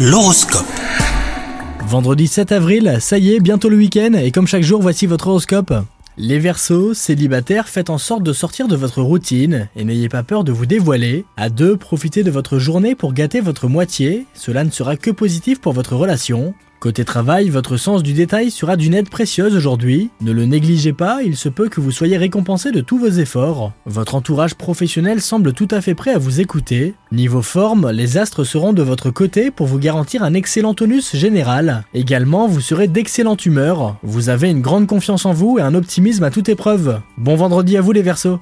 L'horoscope. Vendredi 7 avril, ça y est, bientôt le week-end, et comme chaque jour, voici votre horoscope. Les Verseaux, célibataires, faites en sorte de sortir de votre routine et n'ayez pas peur de vous dévoiler. À deux, profitez de votre journée pour gâter votre moitié, cela ne sera que positif pour votre relation. Côté travail, votre sens du détail sera d'une aide précieuse aujourd'hui. Ne le négligez pas, il se peut que vous soyez récompensé de tous vos efforts. Votre entourage professionnel semble tout à fait prêt à vous écouter. Niveau forme, les astres seront de votre côté pour vous garantir un excellent tonus général. Également, vous serez d'excellente humeur. Vous avez une grande confiance en vous et un optimisme à toute épreuve. Bon vendredi à vous les Verseaux